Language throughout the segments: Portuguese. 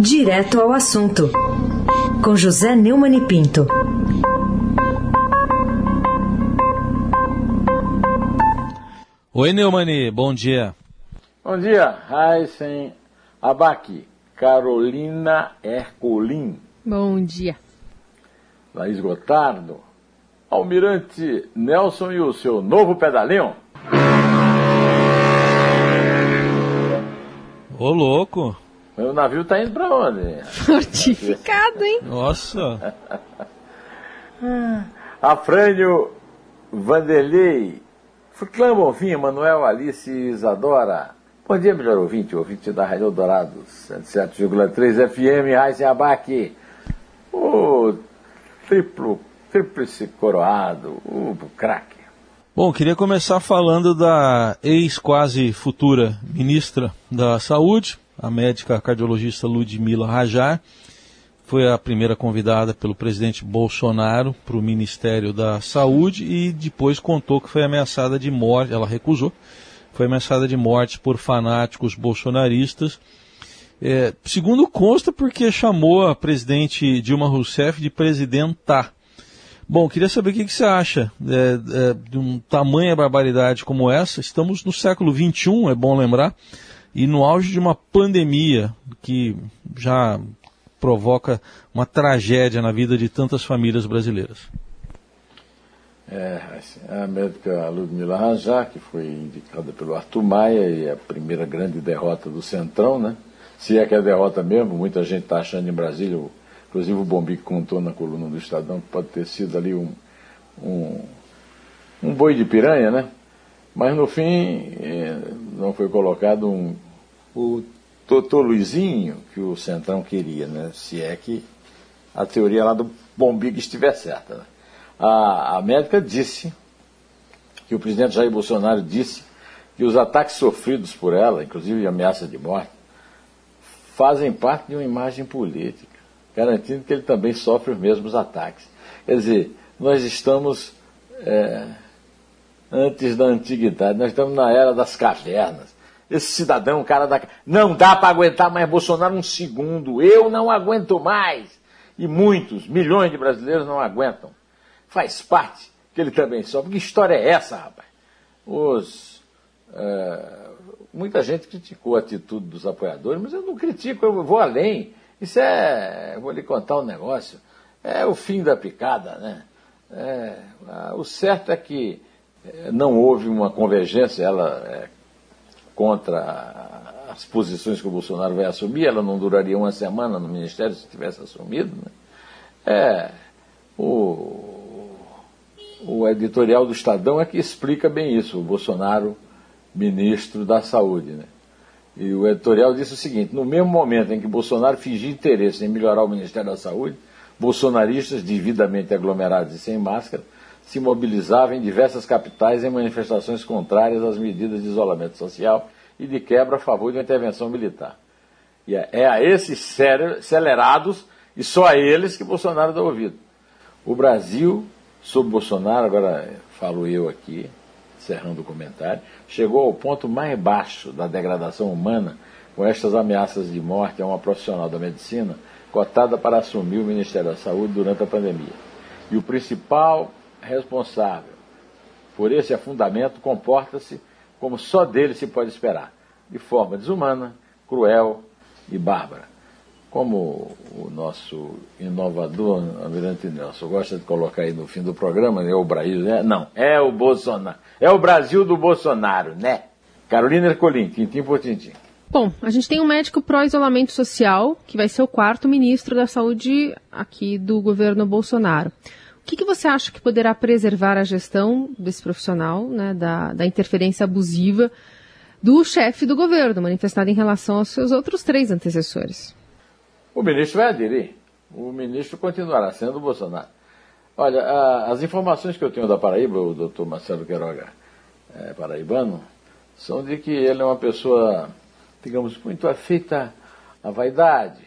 Direto ao assunto, com José Neumann e Pinto. Oi, Neumani, bom dia. Bom dia, Heisen Abac, Carolina Ercolim. Bom dia. Laís Gotardo, Almirante Nelson e o seu novo pedalinho. Ô, louco. O navio tá indo pra onde? Fortificado, hein? Nossa. Afrânio Vanderlei, Clã Bonfim, Manuel Alice Isadora. Bom dia, melhor ouvinte, ouvinte da Rádio Dourado, 107,3 FM, Raizen Abac. O triplo, tríplice coroado, o craque. Bom, queria começar falando da ex-quase futura ministra da Saúde, a médica cardiologista Ludmila Rajar. Foi a primeira convidada pelo presidente Bolsonaro para o Ministério da Saúde e depois contou que foi ameaçada de morte. Ela recusou, foi ameaçada de morte por fanáticos bolsonaristas. É, segundo consta, porque chamou a presidente Dilma Rousseff de presidenta. Bom, queria saber o que, que você acha é, é, de um tamanha barbaridade como essa. Estamos no século XXI, é bom lembrar, e no auge de uma pandemia que já provoca uma tragédia na vida de tantas famílias brasileiras. É, a médica Ludmila Rajar, que foi indicada pelo Arthur Maia e é a primeira grande derrota do Centrão, né? Se é que é derrota mesmo, muita gente está achando em Brasília, inclusive o Bombique contou na coluna do Estadão que pode ter sido ali um, um, um boi de piranha, né? Mas no fim eh, não foi colocado um, o Totô Luizinho que o Centrão queria, né? Se é que a teoria lá do Bombique estiver certa. Né? A, a médica disse que o presidente Jair Bolsonaro disse que os ataques sofridos por ela, inclusive ameaça de morte, fazem parte de uma imagem política, garantindo que ele também sofre os mesmos ataques. Quer dizer, nós estamos é, antes da antiguidade, nós estamos na era das cavernas. Esse cidadão, cara da. Não dá para aguentar mais Bolsonaro um segundo. Eu não aguento mais. E muitos, milhões de brasileiros não aguentam. Faz parte que ele também sofre. Que história é essa, rapaz? Os. É, muita gente criticou a atitude dos apoiadores, mas eu não critico, eu vou além. Isso é. Eu vou lhe contar um negócio. É o fim da picada, né? É, o certo é que não houve uma convergência, ela é, contra as posições que o Bolsonaro vai assumir, ela não duraria uma semana no Ministério se tivesse assumido. Né? É, o, o editorial do Estadão é que explica bem isso, o Bolsonaro, ministro da Saúde. Né? E o editorial disse o seguinte: no mesmo momento em que Bolsonaro fingia interesse em melhorar o Ministério da Saúde, bolsonaristas, devidamente aglomerados e sem máscara, se mobilizava em diversas capitais em manifestações contrárias às medidas de isolamento social e de quebra a favor de uma intervenção militar. E é, é a esses acelerados e só a eles que Bolsonaro dá ouvido. O Brasil, sob Bolsonaro, agora falo eu aqui, encerrando o comentário, chegou ao ponto mais baixo da degradação humana com estas ameaças de morte a uma profissional da medicina cotada para assumir o Ministério da Saúde durante a pandemia. E o principal responsável por esse afundamento comporta-se como só dele se pode esperar, de forma desumana, cruel e bárbara. Como o nosso inovador Almirante Nelson gosta de colocar aí no fim do programa, é o Brasil, né? Não, é o Bolsonaro. É o Brasil do Bolsonaro, né? Carolina Ercolim, tintim por tintim. Bom, a gente tem um médico pró-isolamento social, que vai ser o quarto ministro da saúde aqui do governo Bolsonaro que, que você acha que poderá preservar a gestão desse profissional, né, da, da interferência abusiva do chefe do governo, manifestada em relação aos seus outros três antecessores? O ministro vai aderir. O ministro continuará sendo o Bolsonaro. Olha, a, as informações que eu tenho da Paraíba, o doutor Marcelo Queiroga é, paraibano, são de que ele é uma pessoa, digamos, muito afeita à vaidade.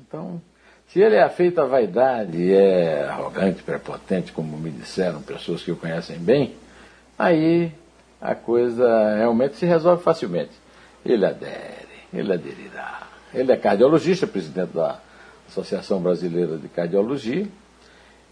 Então, se ele é afeito à vaidade é arrogante, prepotente, como me disseram pessoas que o conhecem bem, aí a coisa realmente se resolve facilmente. Ele adere, ele aderirá. ele é cardiologista, presidente da Associação Brasileira de Cardiologia,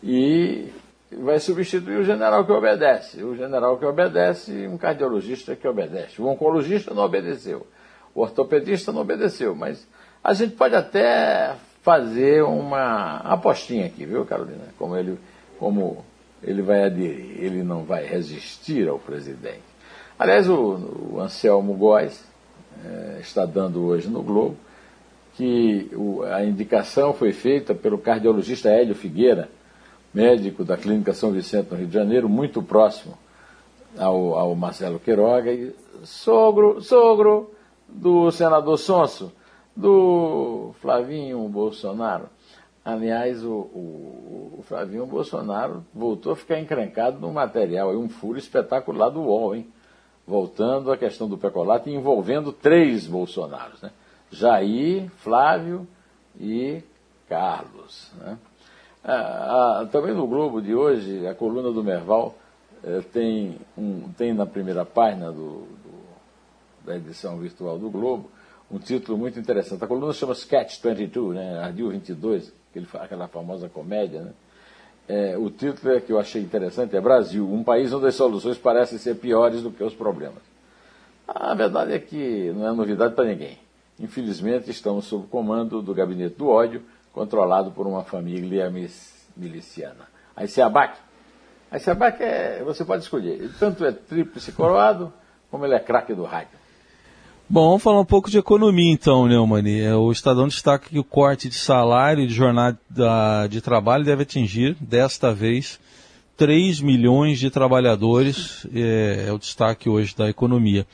e vai substituir o general que obedece. O general que obedece, um cardiologista que obedece. O oncologista não obedeceu. O ortopedista não obedeceu. Mas a gente pode até fazer uma apostinha aqui, viu, Carolina? Como ele, como ele vai aderir, ele não vai resistir ao presidente. Aliás, o, o Anselmo Góes é, está dando hoje no Globo que o, a indicação foi feita pelo cardiologista Hélio Figueira, médico da Clínica São Vicente, no Rio de Janeiro, muito próximo ao, ao Marcelo Queiroga, e sogro, sogro do senador Sonso, do Flavinho Bolsonaro. Aliás, o, o, o, Flavinho Bolsonaro voltou a ficar encrencado no material, um furo espetacular do UOL, hein? Voltando à questão do pecolato envolvendo três Bolsonaros, né? Jair, Flávio e Carlos. Né? Ah, ah, também no Globo de hoje, a coluna do Merval eh, tem, um, tem na primeira página do, do, da edição virtual do Globo um título muito interessante. A coluna chama Sketch 22, né? Ardil 22, aquele, aquela famosa comédia. Né? É, o título é que eu achei interessante é Brasil, um país onde as soluções parecem ser piores do que os problemas. A verdade é que não é novidade para ninguém. Infelizmente, estamos sob o comando do gabinete do ódio, controlado por uma família miliciana. A SEABAC. A SEABAC é, você pode escolher, tanto é tríplice coroado, como ele é craque do rádio. Bom, vamos falar um pouco de economia então, Neumani. É, o Estadão destaca que o corte de salário e de jornada de trabalho deve atingir, desta vez, 3 milhões de trabalhadores, é, é o destaque hoje da economia.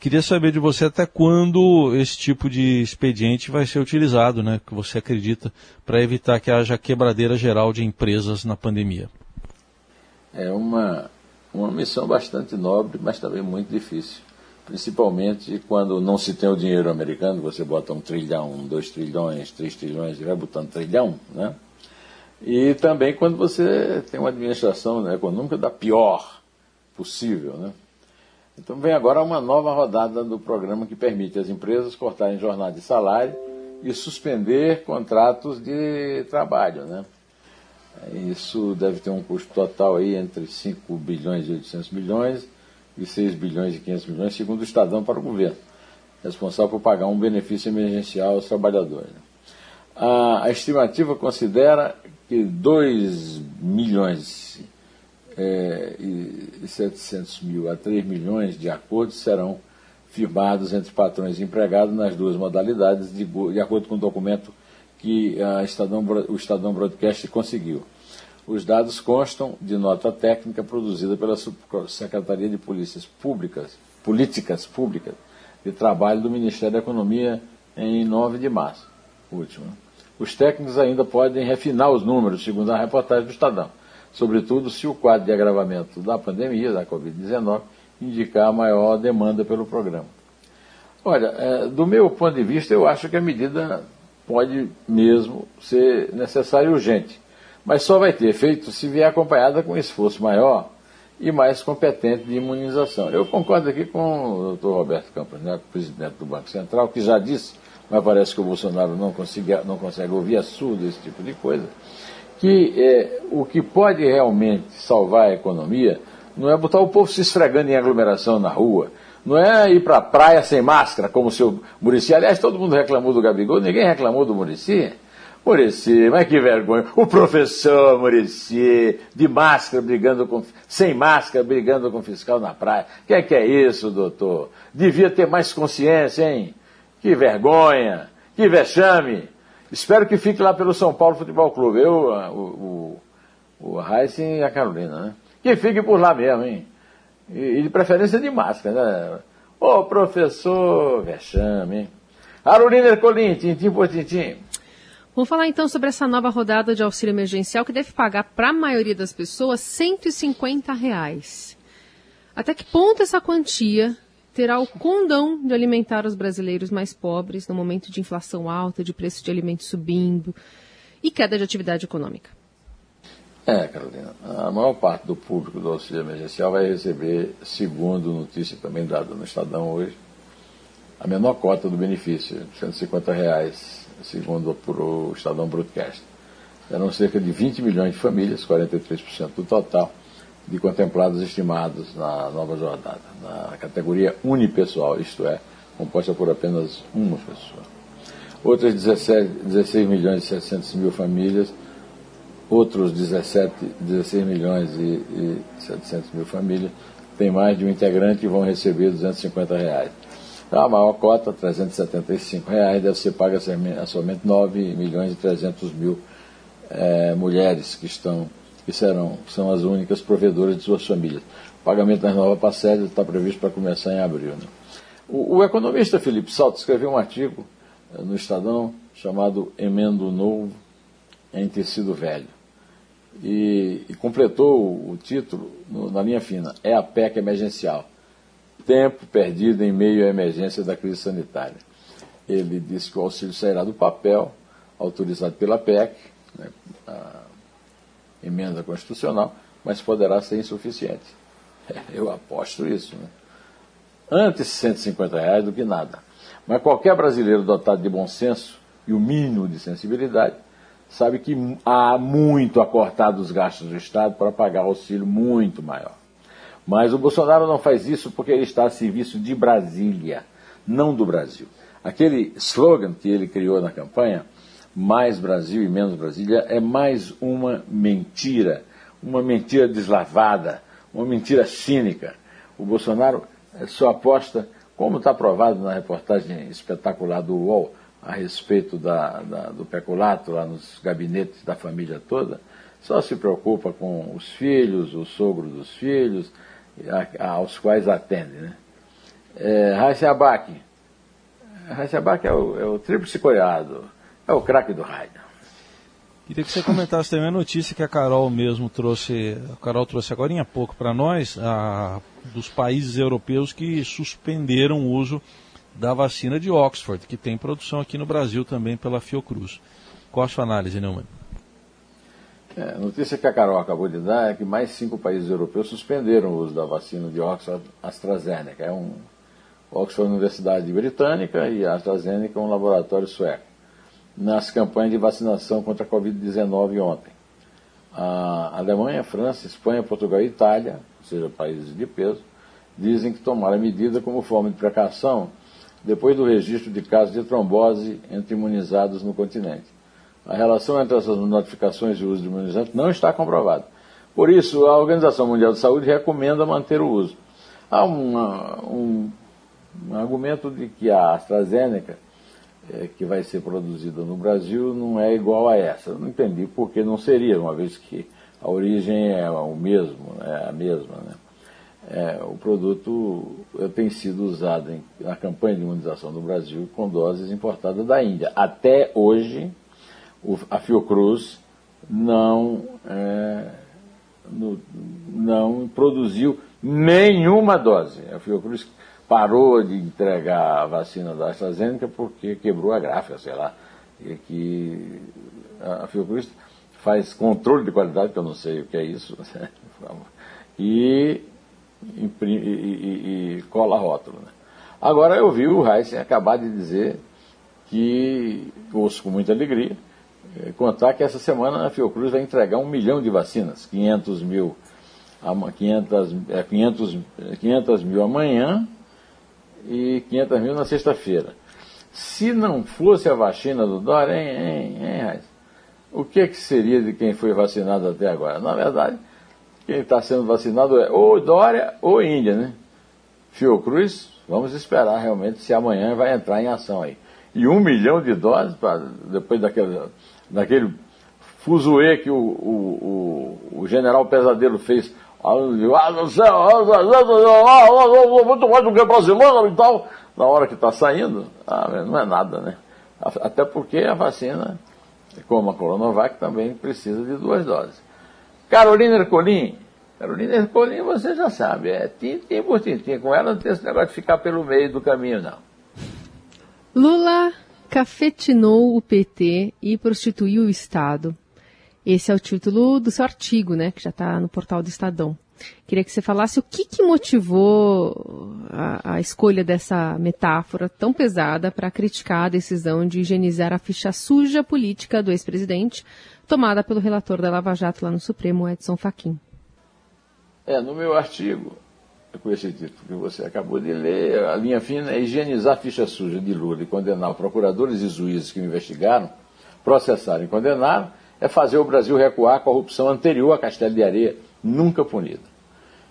Queria saber de você até quando esse tipo de expediente vai ser utilizado, né? Que você acredita, para evitar que haja quebradeira geral de empresas na pandemia. É uma, uma missão bastante nobre, mas também muito difícil. Principalmente quando não se tem o dinheiro americano, você bota um trilhão, dois trilhões, três trilhões e vai botando trilhão, né? E também quando você tem uma administração né, econômica da pior possível, né? Então vem agora uma nova rodada do programa que permite às empresas cortarem jornada de salário e suspender contratos de trabalho. Né? Isso deve ter um custo total aí entre 5 bilhões e 800 milhões e 6 bilhões e 500 milhões, segundo o Estadão para o governo, responsável por pagar um benefício emergencial aos trabalhadores. A, a estimativa considera que 2 milhões é, e 700 mil a 3 milhões de acordos serão firmados entre patrões e empregados nas duas modalidades, de, de acordo com o documento que Estadão, o Estadão Broadcast conseguiu. Os dados constam de nota técnica produzida pela Secretaria de Polícias Públicas, Políticas Públicas de Trabalho do Ministério da Economia em 9 de março, último. Os técnicos ainda podem refinar os números, segundo a reportagem do Estadão sobretudo se o quadro de agravamento da pandemia, da Covid-19, indicar maior demanda pelo programa. Olha, é, do meu ponto de vista, eu acho que a medida pode mesmo ser necessária e urgente, mas só vai ter efeito se vier acompanhada com um esforço maior e mais competente de imunização. Eu concordo aqui com o doutor Roberto Campos, né, presidente do Banco Central, que já disse, mas parece que o Bolsonaro não, consiga, não consegue ouvir a surdo esse tipo de coisa, que é, o que pode realmente salvar a economia não é botar o povo se esfregando em aglomeração na rua, não é ir para a praia sem máscara, como o seu Murici. Aliás, todo mundo reclamou do Gabigol, ninguém reclamou do Murici. Murici, mas que vergonha. O professor Murici, de máscara, brigando com. sem máscara, brigando com fiscal na praia. O que é que é isso, doutor? Devia ter mais consciência, hein? Que vergonha, que vexame. Espero que fique lá pelo São Paulo Futebol Clube. Eu, o, o, o Heisen e a Carolina, né? Que fique por lá mesmo, hein? E, e de preferência de máscara, né? Ô, professor Vexame, hein? Carolina Ercolim, tintim por tintim. Vamos falar então sobre essa nova rodada de auxílio emergencial que deve pagar para a maioria das pessoas 150 reais. Até que ponto essa quantia terá o condão de alimentar os brasileiros mais pobres no momento de inflação alta, de preço de alimentos subindo e queda de atividade econômica. É, Carolina, a maior parte do público do auxílio emergencial vai receber, segundo notícia também dada no Estadão hoje, a menor cota do benefício, 150 reais, segundo o Estadão Broadcast. Eram cerca de 20 milhões de famílias, 43% do total, de contemplados estimados na nova jornada, na categoria unipessoal, isto é, composta por apenas uma pessoa. Outras 17, 16 milhões e 700 mil famílias, outros 17, 16 milhões e, e 700 mil famílias têm mais de um integrante e vão receber 250 reais. Então, a maior cota, 375 reais, deve ser paga a somente 9 milhões e 300 mil é, mulheres que estão que serão são as únicas provedoras de suas famílias. O pagamento das novas parcelas está previsto para começar em abril. Né? O, o, economista Felipe Salto escreveu um artigo é, no Estadão chamado Emendo Novo em Tecido Velho. E, e completou o título no, na linha fina: É a PEC emergencial tempo perdido em meio à emergência da crise sanitária. Ele disse que o auxílio sairá do papel, autorizado pela PEC, né, a emenda constitucional, mas poderá ser insuficiente. Eu aposto isso. Né? Antes 150 reais do que nada. Mas qualquer brasileiro dotado de bom senso e o mínimo de sensibilidade sabe que há muito a cortar dos gastos do Estado para pagar auxílio muito maior. Mas o Bolsonaro não faz isso porque ele está a serviço de Brasília, não do Brasil. Aquele slogan que ele criou na campanha, mais Brasil e menos Brasília, é mais uma mentira, uma mentira deslavada, uma mentira cínica. O Bolsonaro eh, só aposta, como está provado na reportagem espetacular do UOL a respeito da, da, do peculato lá nos gabinetes da família toda, só se preocupa com os filhos, o sogro dos filhos, aos quais atende. Né? É, Raíssa Abac. Raíssa Abac é o, é o tríplice coreado, é o craque do raio. Queria que você comentasse também a notícia que a Carol mesmo trouxe, a Carol trouxe agora há pouco para nós, a, dos países europeus que suspenderam o uso da vacina de Oxford, que tem produção aqui no Brasil também pela Fiocruz. Qual a sua análise, Neumann? É, a notícia que a Carol acabou de dar é que mais cinco países europeus suspenderam o uso da vacina de Oxford AstraZeneca. É um Oxford Universidade Britânica e a AstraZeneca um laboratório sueco. Nas campanhas de vacinação contra a Covid-19 ontem. A Alemanha, França, Espanha, Portugal e Itália, ou seja, países de peso, dizem que tomaram a medida como forma de precaução depois do registro de casos de trombose entre imunizados no continente. A relação entre essas notificações e o uso de imunizante não está comprovada. Por isso, a Organização Mundial de Saúde recomenda manter o uso. Há uma, um, um, argumento de que a AstraZeneca, é, que vai ser produzida no Brasil, não é igual a essa. Eu não entendi por que não seria, uma vez que a origem é o mesmo, é a mesma. Né? É, o produto tem sido usado em, na campanha de imunização do Brasil com doses importadas da Índia. Até hoje, a Fiocruz não, é, no, não produziu nenhuma dose. A Fiocruz parou de entregar a vacina da AstraZeneca porque quebrou a gráfica, sei lá. E que a Fiocruz faz controle de qualidade, que eu não sei o que é isso, e, imprime, e, e, e cola rótulo. Né? Agora eu vi o Heisen acabar de dizer que, ouço com muita alegria, contar que essa semana a Fiocruz vai entregar um milhão de vacinas, 500 mil, 500, 500, 500 mil amanhã e 500 mil na sexta-feira. Se não fosse a vacina do Dória, hein, hein, hein, o que, que seria de quem foi vacinado até agora? Na verdade, quem está sendo vacinado é ou Dória ou Índia, né? Fiocruz, vamos esperar realmente se amanhã vai entrar em ação aí. E um milhão de doses, pra, depois daquele naquele fuzuê que o, o, o, o general Pesadelo fez. Ah, não muito mais do que brasileiro e tal. Na hora que está saindo, ah, não é nada, né? Até porque a vacina, como a Coronavac, também precisa de duas doses. Carolina Ercolim, Carolina Ercolim você já sabe, é tintim por tintim. Com ela não tem esse negócio de ficar pelo meio do caminho, não. Lula cafetinou o PT e prostituiu o Estado. Esse é o título do seu artigo, né, que já está no portal do Estadão. Queria que você falasse o que, que motivou a, a, escolha dessa metáfora tão pesada para criticar a decisão de higienizar a ficha suja política do ex-presidente, tomada pelo relator da Lava Jato lá no Supremo, Edson Fachin. É, no meu artigo, com esse título que você acabou de ler, a linha fina é higienizar a ficha suja de Lula e condenar procuradores e juízes que o investigaram, processaram e condenaram, é fazer o Brasil recuar à corrupção anterior a Castelo de Areia, nunca punida.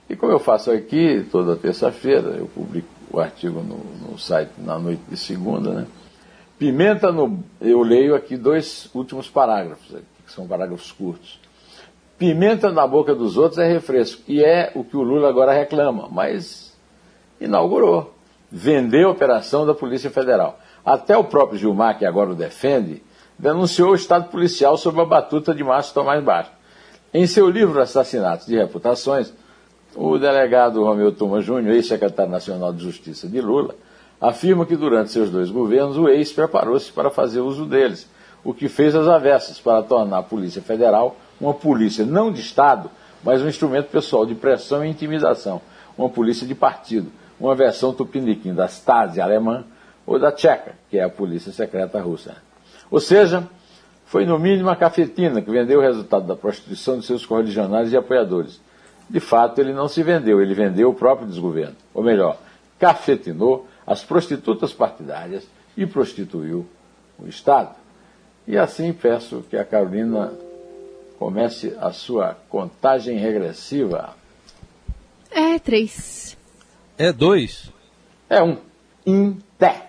E como eu faço aqui, toda terça-feira, eu publico o artigo no, no, site na noite de segunda, né? Pimenta no. Eu leio aqui dois últimos parágrafos, que são parágrafos curtos. Pimenta na boca dos outros é refresco. E é o que o Lula agora reclama, mas inaugurou. Vendeu a operação da Polícia Federal. Até o próprio Gilmar, que agora o defende, denunciou o Estado policial sob a batuta de Márcio Tomás Baixo. Em seu livro Assassinatos de Reputações, o delegado Romeu Tuma Júnior, ex-secretário nacional de Justiça de Lula, afirma que durante seus dois governos o ex preparou-se para fazer uso deles, o que fez as avessas para tornar a Polícia Federal uma polícia não de Estado, mas um instrumento pessoal de pressão e intimidação, uma polícia de partido, uma versão tupiniquim da Stasi alemã ou da tcheca, que é a polícia secreta russa. Ou seja, foi no mínimo a cafetina que vendeu o resultado da prostituição de seus correligionários e apoiadores. De fato, ele não se vendeu, ele vendeu o próprio desgoverno. Ou melhor, cafetinou as prostitutas partidárias e prostituiu o Estado. E assim peço que a Carolina comece a sua contagem regressiva. É três. É dois. É um. Em té.